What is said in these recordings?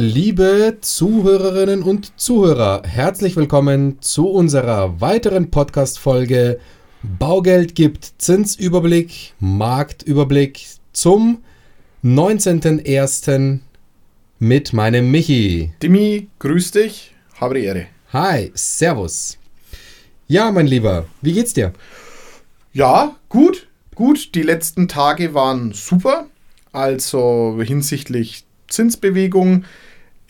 Liebe Zuhörerinnen und Zuhörer, herzlich willkommen zu unserer weiteren Podcast-Folge Baugeld gibt Zinsüberblick, Marktüberblick zum 19.01. mit meinem Michi. Dimi, grüß dich, habe die Ehre. Hi, Servus. Ja, mein Lieber, wie geht's dir? Ja, gut, gut. Die letzten Tage waren super. Also hinsichtlich Zinsbewegung,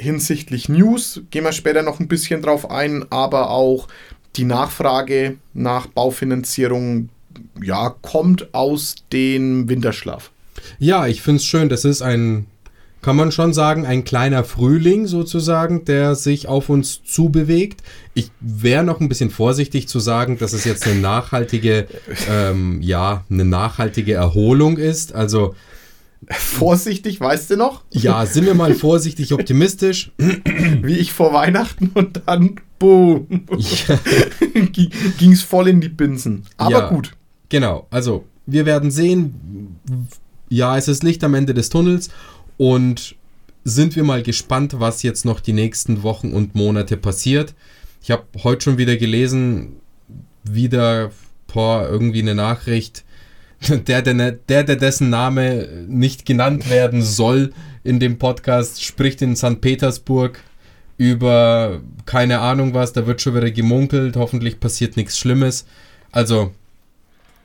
hinsichtlich News, gehen wir später noch ein bisschen drauf ein, aber auch die Nachfrage nach Baufinanzierung ja, kommt aus dem Winterschlaf. Ja, ich finde es schön. Das ist ein, kann man schon sagen, ein kleiner Frühling sozusagen, der sich auf uns zubewegt. Ich wäre noch ein bisschen vorsichtig zu sagen, dass es jetzt eine nachhaltige, ähm, ja, eine nachhaltige Erholung ist. Also Vorsichtig, weißt du noch? Ja, sind wir mal vorsichtig optimistisch. Wie ich vor Weihnachten und dann, boom, ja. ging es voll in die Binsen. Aber ja, gut. Genau, also wir werden sehen. Ja, es ist Licht am Ende des Tunnels und sind wir mal gespannt, was jetzt noch die nächsten Wochen und Monate passiert. Ich habe heute schon wieder gelesen, wieder boah, irgendwie eine Nachricht der, der, ne, der, der dessen Name nicht genannt werden soll in dem Podcast, spricht in St. Petersburg über keine Ahnung was, da wird schon wieder gemunkelt, hoffentlich passiert nichts Schlimmes. Also,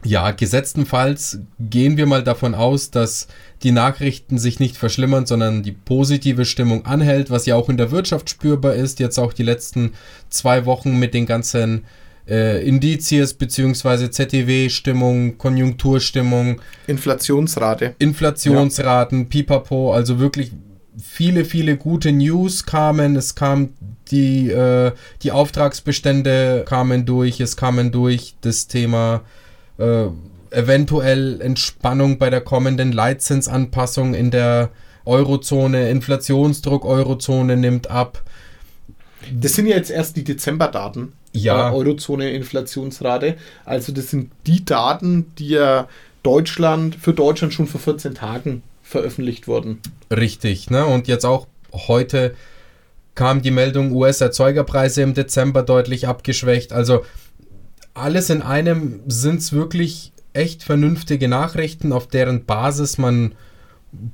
ja, gesetztenfalls gehen wir mal davon aus, dass die Nachrichten sich nicht verschlimmern, sondern die positive Stimmung anhält, was ja auch in der Wirtschaft spürbar ist. Jetzt auch die letzten zwei Wochen mit den ganzen äh, Indizies bzw. ZTW-Stimmung, Konjunkturstimmung. Inflationsrate. Inflationsraten, ja. pipapo, also wirklich viele, viele gute News kamen. Es kam die, äh, die Auftragsbestände kamen durch, es kamen durch das Thema äh, eventuell Entspannung bei der kommenden Leitzinsanpassung in der Eurozone, Inflationsdruck Eurozone nimmt ab. Das sind ja jetzt erst die Dezemberdaten ja. äh, Eurozone-Inflationsrate. Also das sind die Daten, die ja Deutschland für Deutschland schon vor 14 Tagen veröffentlicht wurden. Richtig, ne? Und jetzt auch heute kam die Meldung, US-Erzeugerpreise im Dezember deutlich abgeschwächt. Also alles in einem sind es wirklich echt vernünftige Nachrichten, auf deren Basis man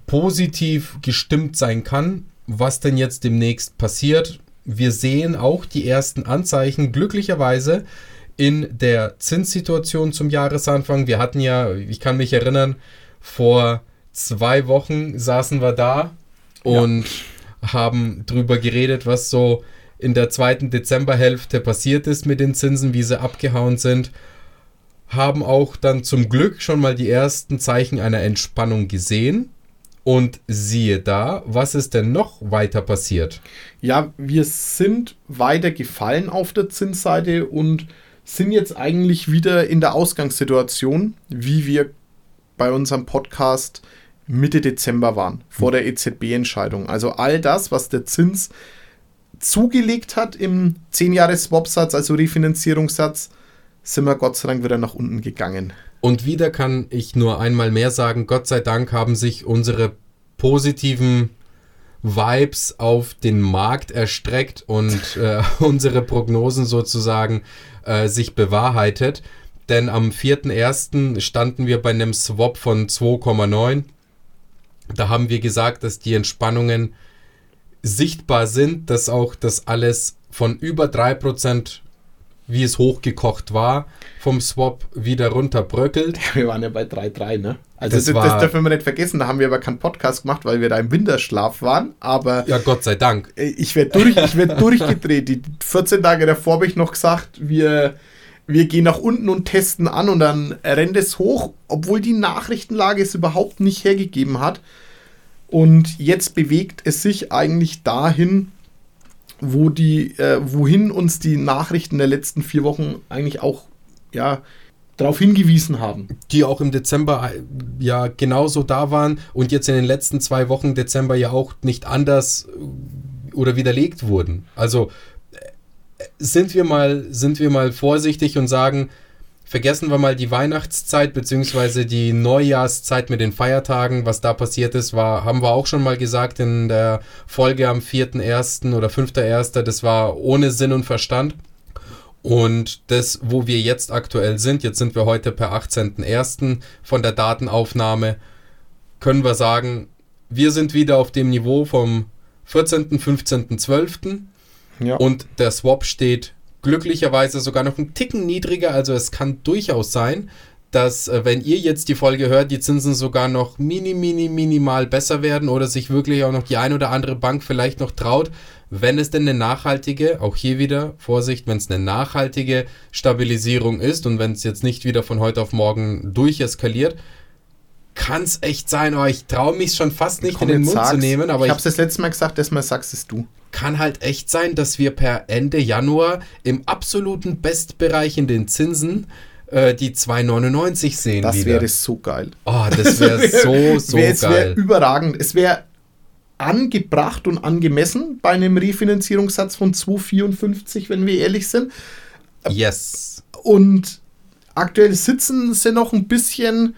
positiv gestimmt sein kann, was denn jetzt demnächst passiert wir sehen auch die ersten Anzeichen, glücklicherweise, in der Zinssituation zum Jahresanfang. Wir hatten ja, ich kann mich erinnern, vor zwei Wochen saßen wir da und ja. haben drüber geredet, was so in der zweiten Dezemberhälfte passiert ist mit den Zinsen, wie sie abgehauen sind. Haben auch dann zum Glück schon mal die ersten Zeichen einer Entspannung gesehen. Und siehe da, was ist denn noch weiter passiert? Ja, wir sind weiter gefallen auf der Zinsseite und sind jetzt eigentlich wieder in der Ausgangssituation, wie wir bei unserem Podcast Mitte Dezember waren, vor der EZB-Entscheidung. Also all das, was der Zins zugelegt hat im 10-Jahres-Swap-Satz, also Refinanzierungssatz, sind wir Gott sei Dank wieder nach unten gegangen. Und wieder kann ich nur einmal mehr sagen, Gott sei Dank haben sich unsere positiven Vibes auf den Markt erstreckt und äh, unsere Prognosen sozusagen äh, sich bewahrheitet. Denn am 4.1. standen wir bei einem Swap von 2,9. Da haben wir gesagt, dass die Entspannungen sichtbar sind, dass auch das alles von über 3% wie es hochgekocht war, vom Swap wieder runterbröckelt. wir waren ja bei 3,3, ne? Also das, das, das, dürfen wir nicht vergessen, da haben wir aber keinen Podcast gemacht, weil wir da im Winterschlaf waren, aber... Ja, Gott sei Dank. Äh, ich werde durch, werd durchgedreht. Die 14 Tage davor habe ich noch gesagt, wir, wir gehen nach unten und testen an und dann rennt es hoch, obwohl die Nachrichtenlage es überhaupt nicht hergegeben hat. Und jetzt bewegt es sich eigentlich dahin, wo die, äh, wohin uns die Nachrichten der letzten vier Wochen eigentlich auch ja, darauf hingewiesen haben. Die auch im Dezember äh, ja genauso da waren und jetzt in den letzten zwei Wochen Dezember ja auch nicht anders äh, oder widerlegt wurden. Also äh, sind wir mal, sind wir mal vorsichtig und sagen, vergessen wir mal die Weihnachtszeit bzw. die Neujahrszeit mit den Feiertagen. Was da passiert ist, war, haben wir auch schon mal gesagt in der Folge am 4.1. oder 5.1. Das war ohne Sinn und Verstand. Und das, wo wir jetzt aktuell sind, jetzt sind wir heute per 18.01. von der Datenaufnahme, können wir sagen, wir sind wieder auf dem Niveau vom 14., 15., 12. Ja. Und der Swap steht glücklicherweise sogar noch einen Ticken niedriger. Also es kann durchaus sein, dass äh, wenn ihr jetzt die Folge hört, die Zinsen sogar noch mini, mini, minimal besser werden oder sich wirklich auch noch die ein oder andere Bank vielleicht noch traut, wenn es denn eine nachhaltige, auch hier wieder Vorsicht, wenn es eine nachhaltige Stabilisierung ist und wenn es jetzt nicht wieder von heute auf morgen durcheskaliert, kann es echt sein, aber ich traue mich schon fast nicht Komm, in den Mund sag's. zu nehmen. Aber ich habe es das letzte Mal gesagt, das Mal sagst es du. Kann halt echt sein, dass wir per Ende Januar im absoluten Bestbereich in den Zinsen äh, die 2,99 sehen. Das wäre so geil. Oh, das wäre so, so wär, geil. Es wäre überragend. Es wäre angebracht und angemessen bei einem Refinanzierungssatz von 2,54, wenn wir ehrlich sind. Yes. Und aktuell sitzen sie noch ein bisschen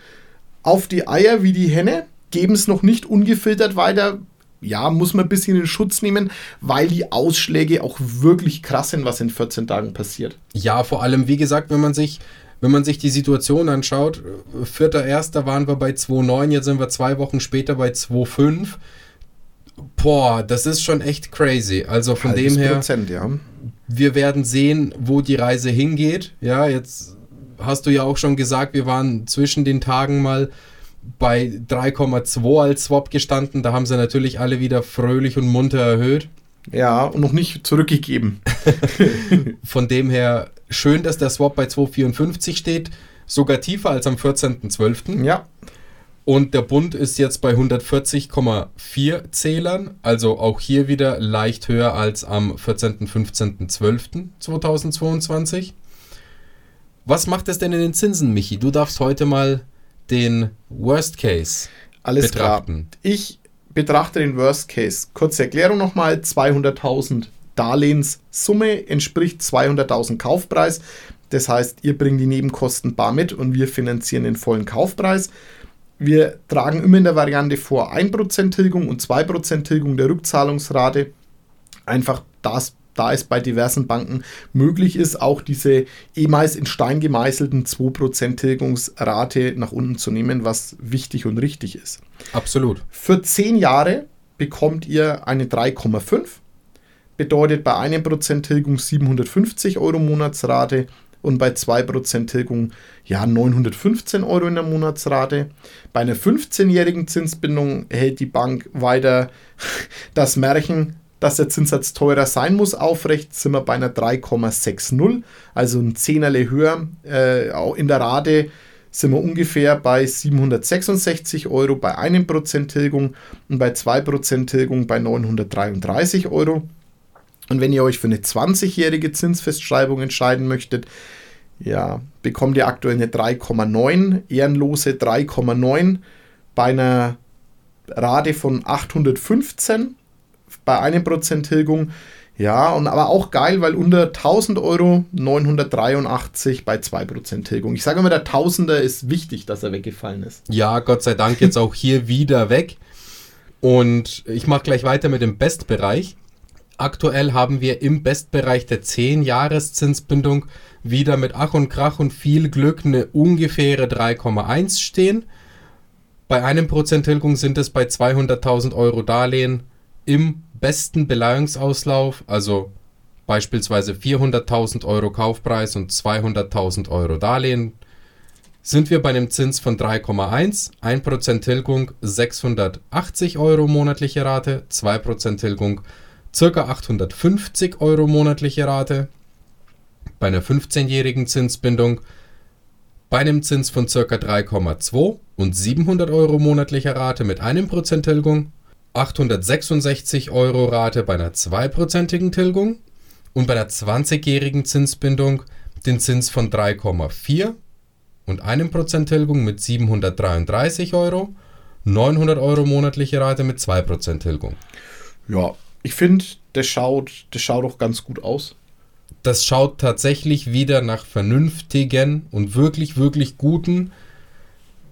auf die Eier wie die Henne, geben es noch nicht ungefiltert weiter. Ja, muss man ein bisschen in Schutz nehmen, weil die Ausschläge auch wirklich krass sind, was in 14 Tagen passiert. Ja, vor allem, wie gesagt, wenn man sich, wenn man sich die Situation anschaut, 4.1. waren wir bei 2,9, jetzt sind wir zwei Wochen später bei 2,5. Boah, das ist schon echt crazy. Also von dem her, Prozent, ja. wir werden sehen, wo die Reise hingeht. Ja, jetzt hast du ja auch schon gesagt, wir waren zwischen den Tagen mal bei 3,2 als Swap gestanden. Da haben sie natürlich alle wieder fröhlich und munter erhöht. Ja, und noch nicht zurückgegeben. Von dem her schön, dass der Swap bei 2,54 steht. Sogar tiefer als am 14.12. Ja. Und der Bund ist jetzt bei 140,4 Zählern, also auch hier wieder leicht höher als am 14.15.12.2022. Was macht es denn in den Zinsen, Michi? Du darfst heute mal den Worst Case Alles betrachten. Klar. Ich betrachte den Worst Case. Kurze Erklärung nochmal: 200.000 Darlehenssumme entspricht 200.000 Kaufpreis. Das heißt, ihr bringt die Nebenkosten bar mit und wir finanzieren den vollen Kaufpreis. Wir tragen immer in der Variante vor 1% Tilgung und 2% Tilgung der Rückzahlungsrate. Einfach das da es bei diversen Banken möglich ist, auch diese ehemals in Stein gemeißelten 2% Tilgungsrate nach unten zu nehmen, was wichtig und richtig ist. Absolut. Für 10 Jahre bekommt ihr eine 3,5, bedeutet bei 1% Tilgung 750 Euro Monatsrate und bei 2% Tilgung ja 915 Euro in der Monatsrate. Bei einer 15-jährigen Zinsbindung hält die Bank weiter das Märchen dass der Zinssatz teurer sein muss, aufrecht, sind wir bei einer 3,60, also ein Zehnerle höher. Äh, auch in der Rate sind wir ungefähr bei 766 Euro bei 1% Tilgung und bei 2% Tilgung bei 933 Euro. Und wenn ihr euch für eine 20-jährige Zinsfestschreibung entscheiden möchtet, ja, bekommt ihr aktuell eine 3,9, ehrenlose 3,9 bei einer Rate von 815 bei einem Prozent Tilgung. Ja, und aber auch geil, weil unter 1000 Euro 983 bei 2% Tilgung. Ich sage immer, der Tausender ist wichtig, dass er weggefallen ist. Ja, Gott sei Dank jetzt auch hier wieder weg. Und ich mache gleich weiter mit dem Bestbereich. Aktuell haben wir im Bestbereich der 10-Jahres-Zinsbindung wieder mit Ach und Krach und viel Glück eine ungefähre 3,1 stehen. Bei einem Prozent Tilgung sind es bei 200.000 Euro Darlehen im besten Beleihungsauslauf, also beispielsweise 400.000 Euro Kaufpreis und 200.000 Euro Darlehen, sind wir bei einem Zins von 3,1, 1% Tilgung 680 Euro monatliche Rate, 2% Tilgung ca. 850 Euro monatliche Rate. Bei einer 15-jährigen Zinsbindung bei einem Zins von ca. 3,2 und 700 Euro monatlicher Rate mit 1% Tilgung 866 Euro Rate bei einer zweiprozentigen Tilgung und bei einer 20-jährigen Zinsbindung den Zins von 3,4 und einem Prozent Tilgung mit 733 Euro, 900 Euro monatliche Rate mit 2% Tilgung. Ja, ich finde, das schaut, das schaut auch ganz gut aus. das schaut tatsächlich wieder nach vernünftigen und wirklich, wirklich guten.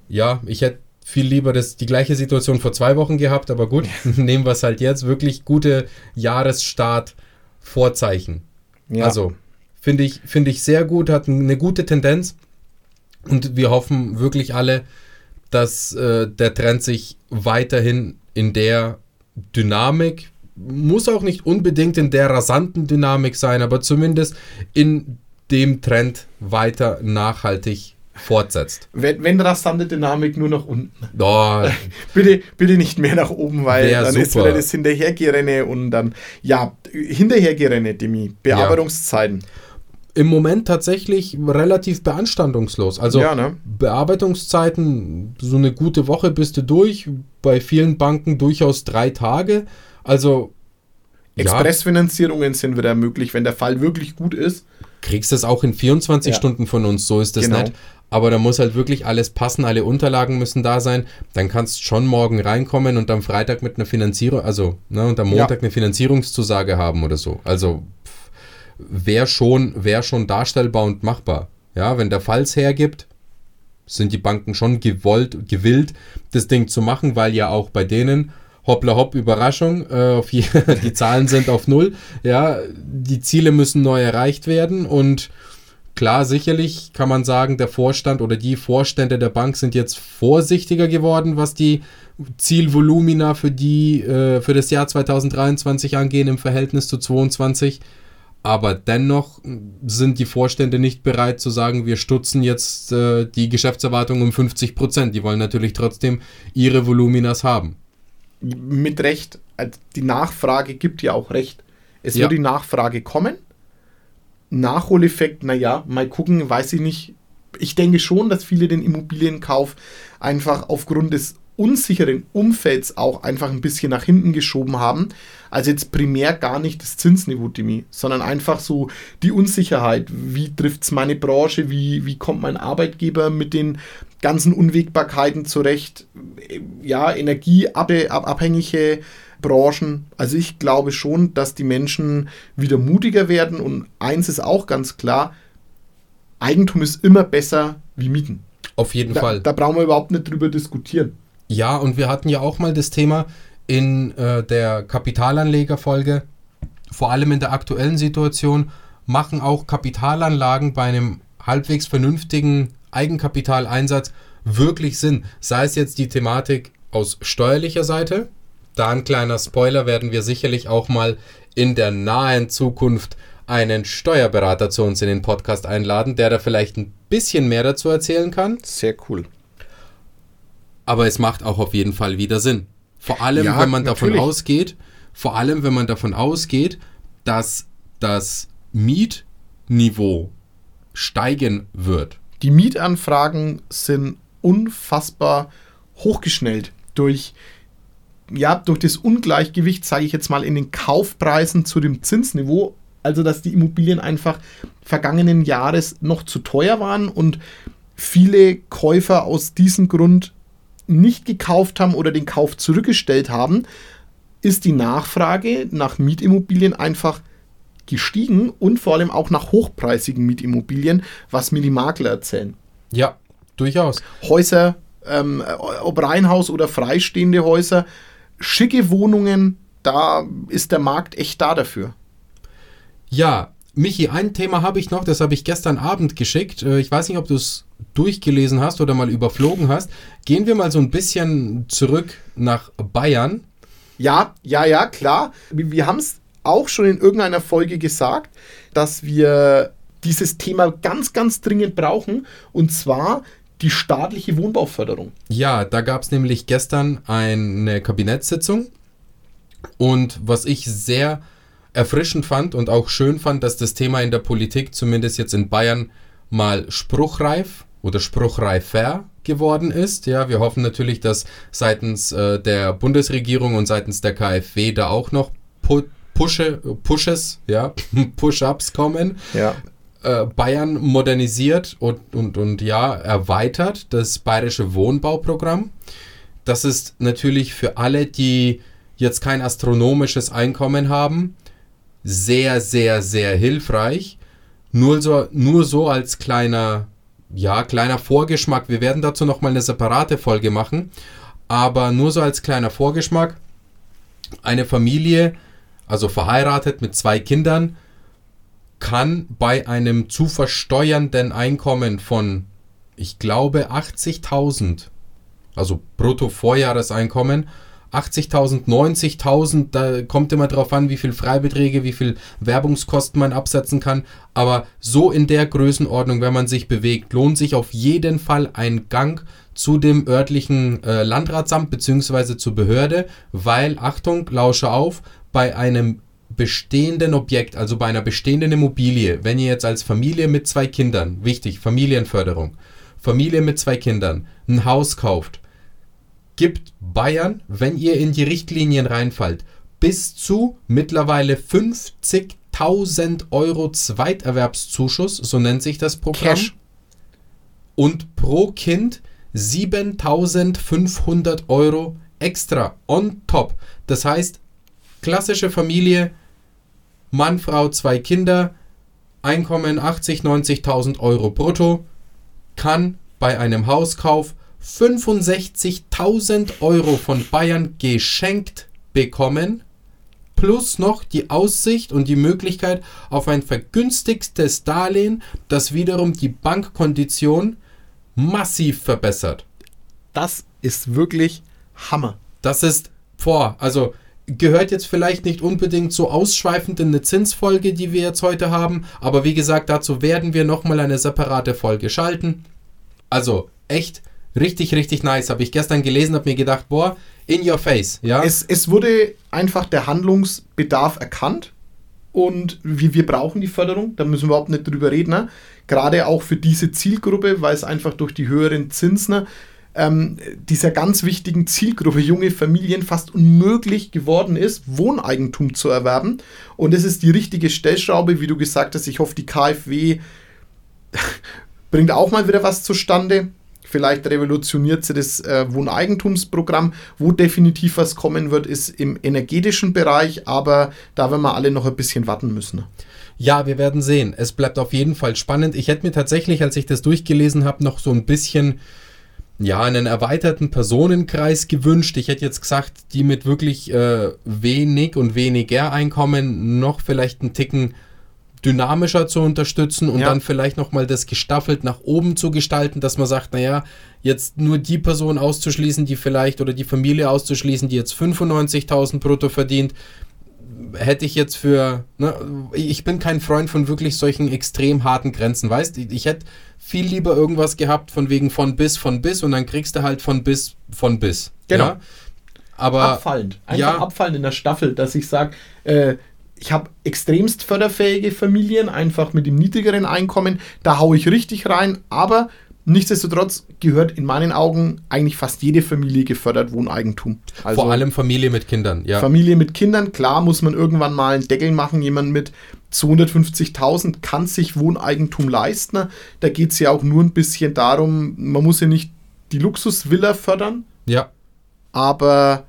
Ja, ich hätte viel lieber das, die gleiche Situation vor zwei Wochen gehabt, aber gut, nehmen wir es halt jetzt. Wirklich gute Jahresstart-Vorzeichen. Ja. Also, finde ich, find ich sehr gut, hat eine gute Tendenz. Und wir hoffen wirklich alle, dass äh, der Trend sich weiterhin in der Dynamik, muss auch nicht unbedingt in der rasanten Dynamik sein, aber zumindest in dem Trend weiter nachhaltig fortsetzt. Wenn, wenn rasante Dynamik nur nach unten. Oh. bitte, bitte nicht mehr nach oben, weil dann super. ist wieder das Hinterhergerenne und dann, ja, Hinterhergerenne, Demi, Bearbeitungszeiten. Ja im Moment tatsächlich relativ beanstandungslos. Also ja, ne? Bearbeitungszeiten, so eine gute Woche bist du durch, bei vielen Banken durchaus drei Tage. Also Expressfinanzierungen ja. sind wieder möglich, wenn der Fall wirklich gut ist. Kriegst es auch in 24 ja. Stunden von uns, so ist das genau. nicht. Aber da muss halt wirklich alles passen, alle Unterlagen müssen da sein. Dann kannst du schon morgen reinkommen und am Freitag mit einer Finanzierung, also ne, und am Montag ja. eine Finanzierungszusage haben oder so. Also wäre schon, wär schon darstellbar und machbar. Ja, wenn der Fall es hergibt, sind die Banken schon gewollt, gewillt, das Ding zu machen, weil ja auch bei denen hoppla hopp, Überraschung, äh, die, die Zahlen sind auf Null. Ja, die Ziele müssen neu erreicht werden und klar, sicherlich kann man sagen, der Vorstand oder die Vorstände der Bank sind jetzt vorsichtiger geworden, was die Zielvolumina für die äh, für das Jahr 2023 angehen im Verhältnis zu 2022. Aber dennoch sind die Vorstände nicht bereit zu sagen, wir stutzen jetzt äh, die Geschäftserwartung um 50 Prozent. Die wollen natürlich trotzdem ihre Voluminas haben mit Recht, also die Nachfrage gibt ja auch Recht. Es ja. wird die Nachfrage kommen. Nachholeffekt, naja, mal gucken, weiß ich nicht. Ich denke schon, dass viele den Immobilienkauf einfach aufgrund des unsicheren Umfelds auch einfach ein bisschen nach hinten geschoben haben. Also jetzt primär gar nicht das Zinsniveau, Demi, sondern einfach so die Unsicherheit. Wie trifft es meine Branche? Wie, wie kommt mein Arbeitgeber mit den ganzen Unwägbarkeiten zurecht? Ja, energieabhängige Branchen. Also ich glaube schon, dass die Menschen wieder mutiger werden und eins ist auch ganz klar, Eigentum ist immer besser wie Mieten. Auf jeden da, Fall. Da brauchen wir überhaupt nicht drüber diskutieren. Ja, und wir hatten ja auch mal das Thema in äh, der Kapitalanlegerfolge, vor allem in der aktuellen Situation, machen auch Kapitalanlagen bei einem halbwegs vernünftigen Eigenkapitaleinsatz wirklich Sinn. Sei es jetzt die Thematik aus steuerlicher Seite, da ein kleiner Spoiler werden wir sicherlich auch mal in der nahen Zukunft einen Steuerberater zu uns in den Podcast einladen, der da vielleicht ein bisschen mehr dazu erzählen kann. Sehr cool aber es macht auch auf jeden Fall wieder Sinn. Vor allem, ja, wenn man natürlich. davon ausgeht, vor allem, wenn man davon ausgeht, dass das Mietniveau steigen wird. Die Mietanfragen sind unfassbar hochgeschnellt durch ja, durch das Ungleichgewicht, sage ich jetzt mal, in den Kaufpreisen zu dem Zinsniveau, also dass die Immobilien einfach vergangenen Jahres noch zu teuer waren und viele Käufer aus diesem Grund nicht gekauft haben oder den Kauf zurückgestellt haben, ist die Nachfrage nach Mietimmobilien einfach gestiegen und vor allem auch nach hochpreisigen Mietimmobilien, was mir die Makler erzählen. Ja, durchaus. Häuser, ähm, ob Reihenhaus oder freistehende Häuser, schicke Wohnungen, da ist der Markt echt da dafür. Ja, Michi, ein Thema habe ich noch, das habe ich gestern Abend geschickt. Äh, ich weiß nicht, ob du es durchgelesen hast oder mal überflogen hast. Gehen wir mal so ein bisschen zurück nach Bayern. Ja, ja, ja, klar. Wir haben es auch schon in irgendeiner Folge gesagt, dass wir dieses Thema ganz, ganz dringend brauchen. Und zwar die staatliche Wohnbauförderung. Ja, da gab es nämlich gestern eine Kabinettssitzung. Und was ich sehr erfrischend fand und auch schön fand, dass das Thema in der Politik, zumindest jetzt in Bayern, mal spruchreif oder spruchreifer geworden ist. Ja, wir hoffen natürlich, dass seitens äh, der Bundesregierung und seitens der KfW da auch noch pu Pushe, Pushes, ja, Push-ups kommen. Ja. Äh, Bayern modernisiert und, und, und ja, erweitert das bayerische Wohnbauprogramm. Das ist natürlich für alle, die jetzt kein astronomisches Einkommen haben, sehr, sehr, sehr hilfreich. Nur so, nur so als kleiner, ja, kleiner Vorgeschmack. Wir werden dazu nochmal eine separate Folge machen. Aber nur so als kleiner Vorgeschmack. Eine Familie, also verheiratet mit zwei Kindern, kann bei einem zu versteuernden Einkommen von, ich glaube, 80.000, also Brutto-Vorjahreseinkommen, 80.000, 90.000, da kommt immer drauf an, wie viel Freibeträge, wie viel Werbungskosten man absetzen kann. Aber so in der Größenordnung, wenn man sich bewegt, lohnt sich auf jeden Fall ein Gang zu dem örtlichen äh, Landratsamt bzw. zur Behörde, weil, Achtung, lausche auf, bei einem bestehenden Objekt, also bei einer bestehenden Immobilie, wenn ihr jetzt als Familie mit zwei Kindern, wichtig, Familienförderung, Familie mit zwei Kindern, ein Haus kauft, gibt Bayern, wenn ihr in die Richtlinien reinfallt, bis zu mittlerweile 50.000 Euro Zweiterwerbszuschuss, so nennt sich das Programm. Cash. Und pro Kind 7.500 Euro extra on top. Das heißt, klassische Familie, Mann, Frau, zwei Kinder, Einkommen 80, 90.000 Euro brutto, kann bei einem Hauskauf 65.000 Euro von Bayern geschenkt bekommen, plus noch die Aussicht und die Möglichkeit auf ein vergünstigtes Darlehen, das wiederum die Bankkondition massiv verbessert. Das ist wirklich Hammer. Das ist vor, also gehört jetzt vielleicht nicht unbedingt so ausschweifend in eine Zinsfolge, die wir jetzt heute haben, aber wie gesagt, dazu werden wir nochmal eine separate Folge schalten. Also echt richtig, richtig nice. Habe ich gestern gelesen, habe mir gedacht, boah, in your face, ja. Es, es wurde einfach der Handlungsbedarf erkannt und wir, wir brauchen die Förderung, da müssen wir überhaupt nicht drüber reden. Ne? Gerade auch für diese Zielgruppe, weil es einfach durch die höheren Zinsen ne, ähm, dieser ganz wichtigen Zielgruppe junge Familien fast unmöglich geworden ist, Wohneigentum zu erwerben. Und es ist die richtige Stellschraube, wie du gesagt hast. Ich hoffe, die KfW bringt auch mal wieder was zustande. Vielleicht revolutioniert sie das äh, Wohneigentumsprogramm. Wo definitiv was kommen wird, ist im energetischen Bereich, aber da werden wir alle noch ein bisschen warten müssen. Ja, wir werden sehen. Es bleibt auf jeden Fall spannend. Ich hätte mir tatsächlich, als ich das durchgelesen habe, noch so ein bisschen ja, einen erweiterten Personenkreis gewünscht. Ich hätte jetzt gesagt, die mit wirklich äh, wenig und weniger Einkommen noch vielleicht einen Ticken dynamischer zu unterstützen und ja. dann vielleicht nochmal das gestaffelt nach oben zu gestalten, dass man sagt, naja, jetzt nur die Person auszuschließen, die vielleicht oder die Familie auszuschließen, die jetzt 95.000 brutto verdient, hätte ich jetzt für, ne, ich bin kein Freund von wirklich solchen extrem harten Grenzen, weißt du, ich hätte viel lieber irgendwas gehabt von wegen von bis, von bis und dann kriegst du halt von bis, von bis. Genau. Ja? Aber, abfallend. Einfach ja, abfallend in der Staffel, dass ich sage, äh, ich habe extremst förderfähige Familien, einfach mit dem niedrigeren Einkommen, da haue ich richtig rein, aber Nichtsdestotrotz gehört in meinen Augen eigentlich fast jede Familie gefördert Wohneigentum. Also Vor allem Familie mit Kindern, ja. Familie mit Kindern, klar muss man irgendwann mal einen Deckel machen. Jemand mit 250.000 kann sich Wohneigentum leisten. Da geht es ja auch nur ein bisschen darum, man muss ja nicht die Luxusvilla fördern. Ja. Aber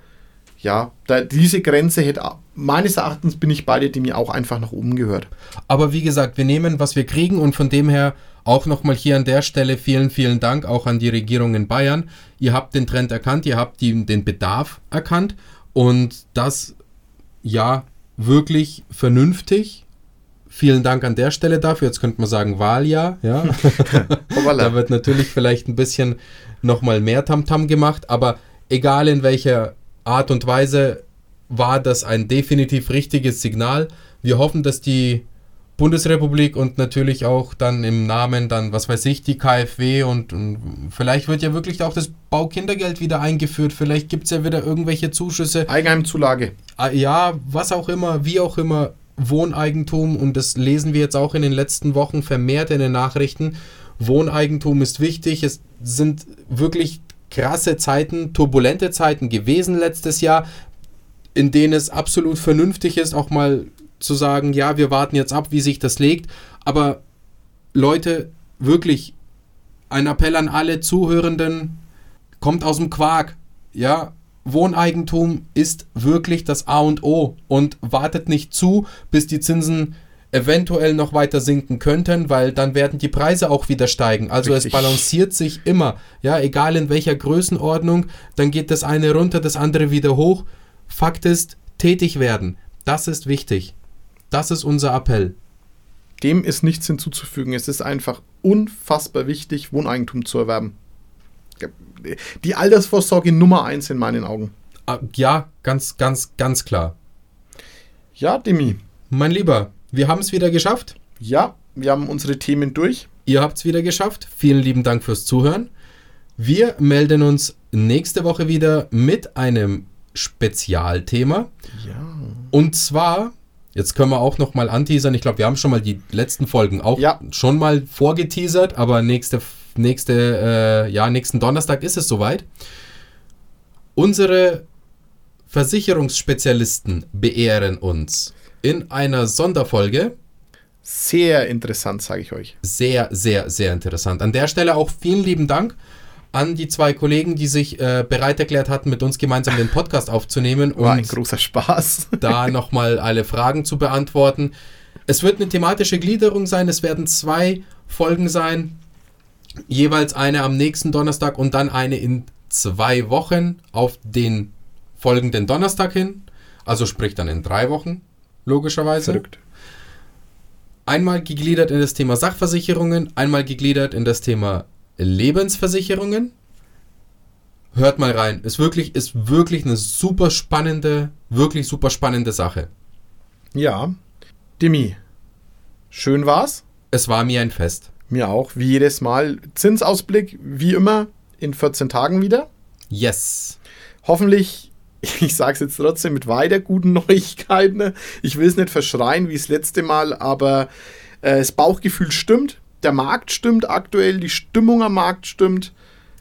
ja, diese Grenze hätte meines Erachtens bin ich bei dir, die mir auch einfach nach oben gehört. Aber wie gesagt, wir nehmen, was wir kriegen und von dem her auch nochmal hier an der Stelle vielen, vielen Dank auch an die Regierung in Bayern. Ihr habt den Trend erkannt, ihr habt die, den Bedarf erkannt und das ja wirklich vernünftig. Vielen Dank an der Stelle dafür. Jetzt könnte man sagen Wahljahr, ja. da wird natürlich vielleicht ein bisschen nochmal mehr Tamtam -Tam gemacht, aber egal in welcher Art und Weise war das ein definitiv richtiges Signal. Wir hoffen, dass die Bundesrepublik und natürlich auch dann im Namen dann, was weiß ich, die KfW und, und vielleicht wird ja wirklich auch das Baukindergeld wieder eingeführt, vielleicht gibt es ja wieder irgendwelche Zuschüsse. Eigenheimzulage. Ah, ja, was auch immer, wie auch immer, Wohneigentum und das lesen wir jetzt auch in den letzten Wochen vermehrt in den Nachrichten. Wohneigentum ist wichtig, es sind wirklich krasse Zeiten, turbulente Zeiten gewesen letztes Jahr, in denen es absolut vernünftig ist, auch mal zu sagen, ja, wir warten jetzt ab, wie sich das legt. Aber Leute, wirklich ein Appell an alle Zuhörenden, kommt aus dem Quark. Ja, Wohneigentum ist wirklich das A und O und wartet nicht zu, bis die Zinsen eventuell noch weiter sinken könnten, weil dann werden die Preise auch wieder steigen. Also Richtig. es balanciert sich immer, ja, egal in welcher Größenordnung, dann geht das eine runter, das andere wieder hoch. Fakt ist, tätig werden. Das ist wichtig. Das ist unser Appell. Dem ist nichts hinzuzufügen. Es ist einfach unfassbar wichtig, Wohneigentum zu erwerben. Die Altersvorsorge Nummer eins in meinen Augen. Ah, ja, ganz, ganz, ganz klar. Ja, Demi. Mein Lieber, wir haben es wieder geschafft. Ja, wir haben unsere Themen durch. Ihr habt es wieder geschafft. Vielen lieben Dank fürs Zuhören. Wir melden uns nächste Woche wieder mit einem Spezialthema. Ja. Und zwar, jetzt können wir auch noch mal anteasern. Ich glaube, wir haben schon mal die letzten Folgen auch ja. schon mal vorgeteasert, aber nächste, nächste, äh, ja, nächsten Donnerstag ist es soweit. Unsere Versicherungsspezialisten beehren uns in einer Sonderfolge. Sehr interessant, sage ich euch. Sehr, sehr, sehr interessant. An der Stelle auch vielen lieben Dank an die zwei Kollegen, die sich äh, bereit erklärt hatten, mit uns gemeinsam den Podcast aufzunehmen. War ein großer Spaß. da nochmal alle Fragen zu beantworten. Es wird eine thematische Gliederung sein. Es werden zwei Folgen sein. Jeweils eine am nächsten Donnerstag und dann eine in zwei Wochen auf den folgenden Donnerstag hin. Also sprich dann in drei Wochen, logischerweise. Verrückt. Einmal gegliedert in das Thema Sachversicherungen, einmal gegliedert in das Thema Lebensversicherungen. Hört mal rein. Ist wirklich, ist wirklich eine super spannende, wirklich super spannende Sache. Ja. Demi, schön war's. Es war mir ein Fest. Mir auch, wie jedes Mal. Zinsausblick, wie immer, in 14 Tagen wieder. Yes. Hoffentlich, ich sage es jetzt trotzdem mit weiter guten Neuigkeiten. Ich will es nicht verschreien wie das letzte Mal, aber äh, das Bauchgefühl stimmt der Markt stimmt aktuell, die Stimmung am Markt stimmt.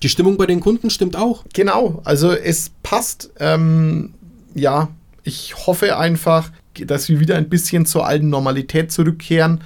Die Stimmung bei den Kunden stimmt auch. Genau, also es passt. Ähm, ja, ich hoffe einfach, dass wir wieder ein bisschen zur alten Normalität zurückkehren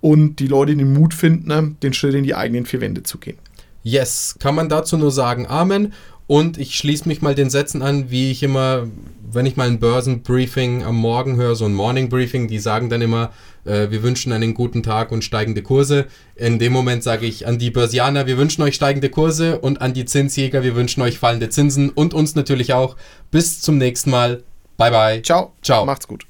und die Leute den Mut finden, ne, den Schritt in die eigenen vier Wände zu gehen. Yes, kann man dazu nur sagen Amen. Und ich schließe mich mal den Sätzen an, wie ich immer, wenn ich mal ein Börsenbriefing am Morgen höre, so ein Morning Briefing, die sagen dann immer, äh, wir wünschen einen guten Tag und steigende Kurse. In dem Moment sage ich an die Börsianer, wir wünschen euch steigende Kurse und an die Zinsjäger, wir wünschen euch fallende Zinsen und uns natürlich auch. Bis zum nächsten Mal. Bye bye. Ciao. Ciao. Macht's gut.